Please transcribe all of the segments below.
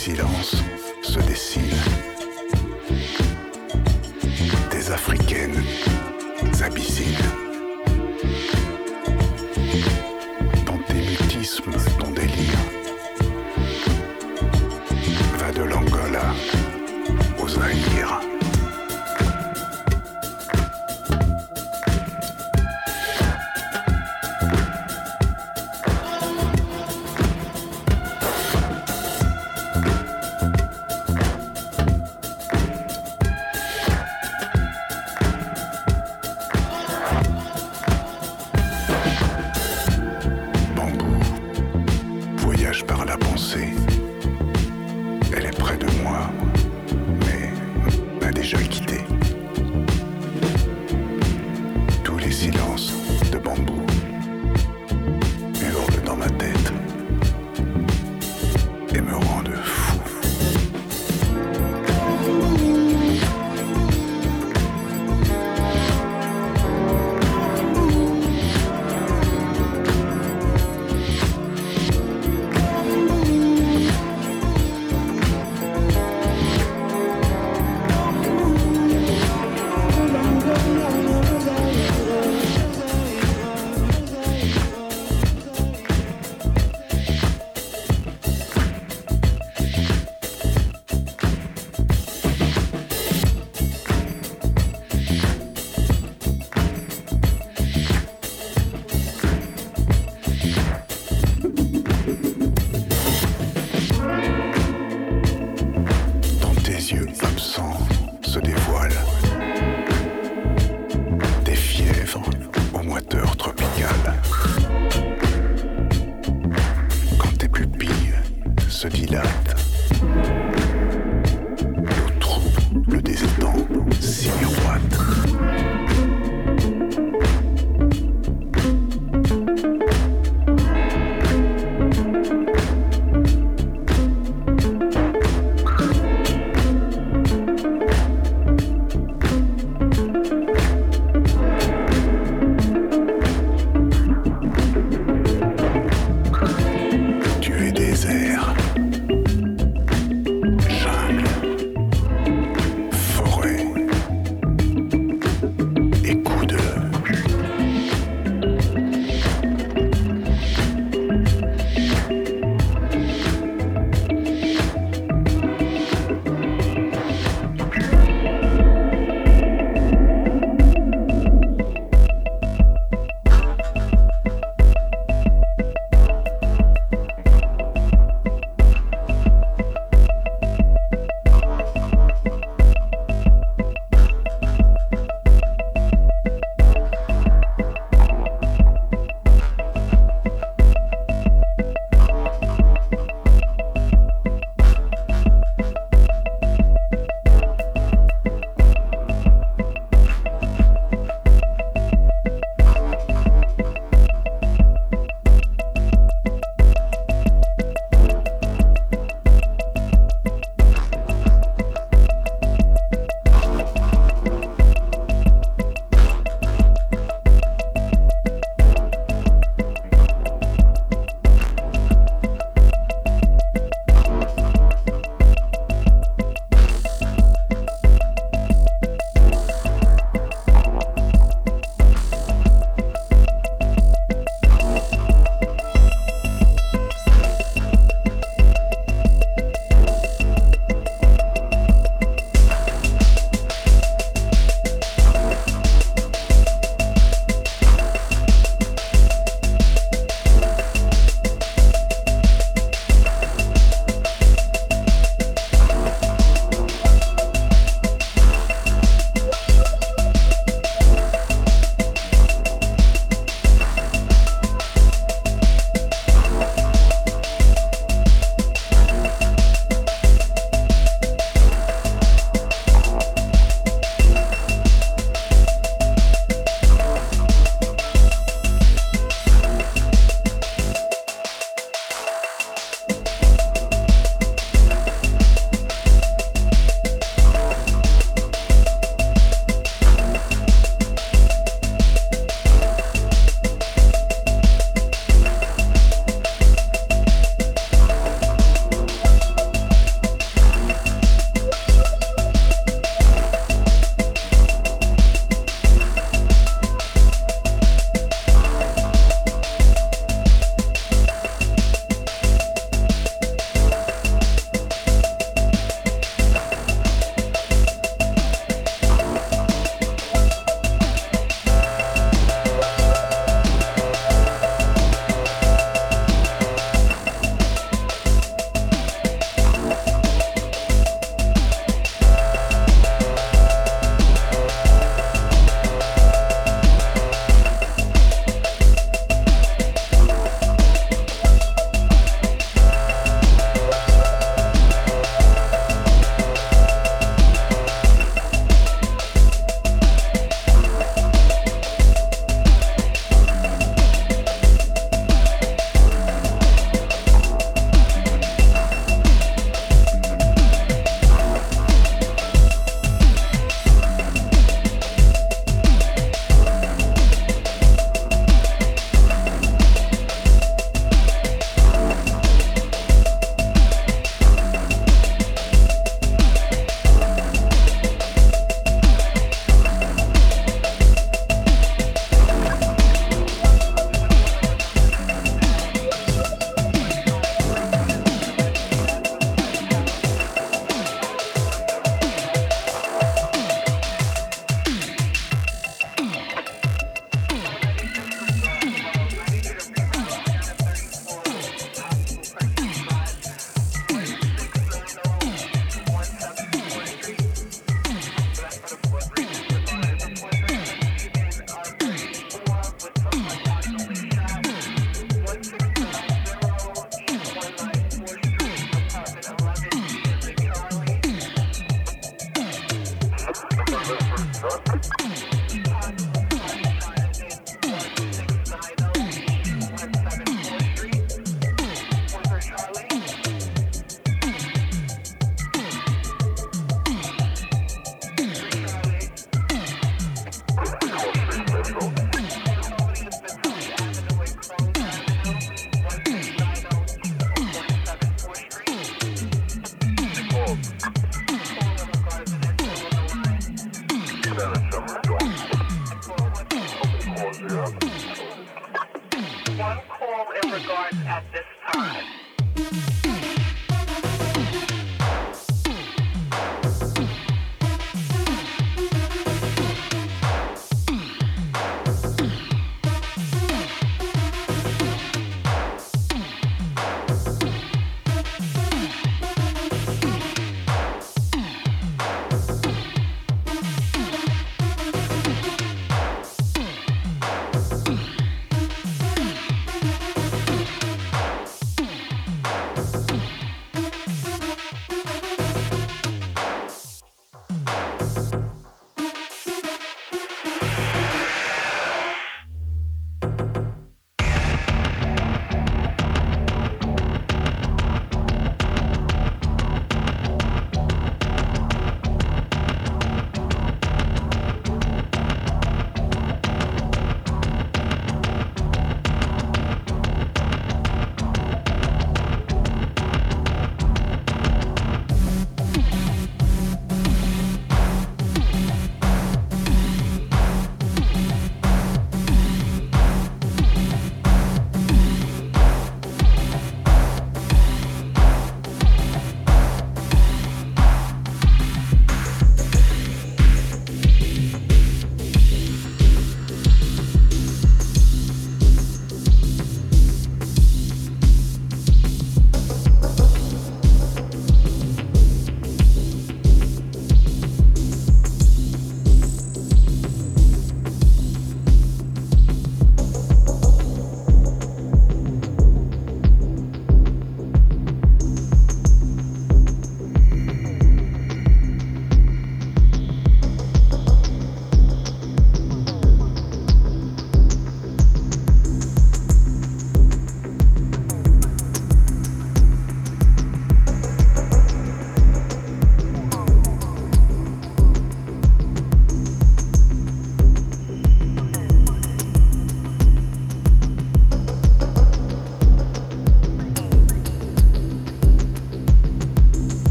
silence se dessine.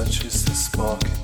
Such touches the spark.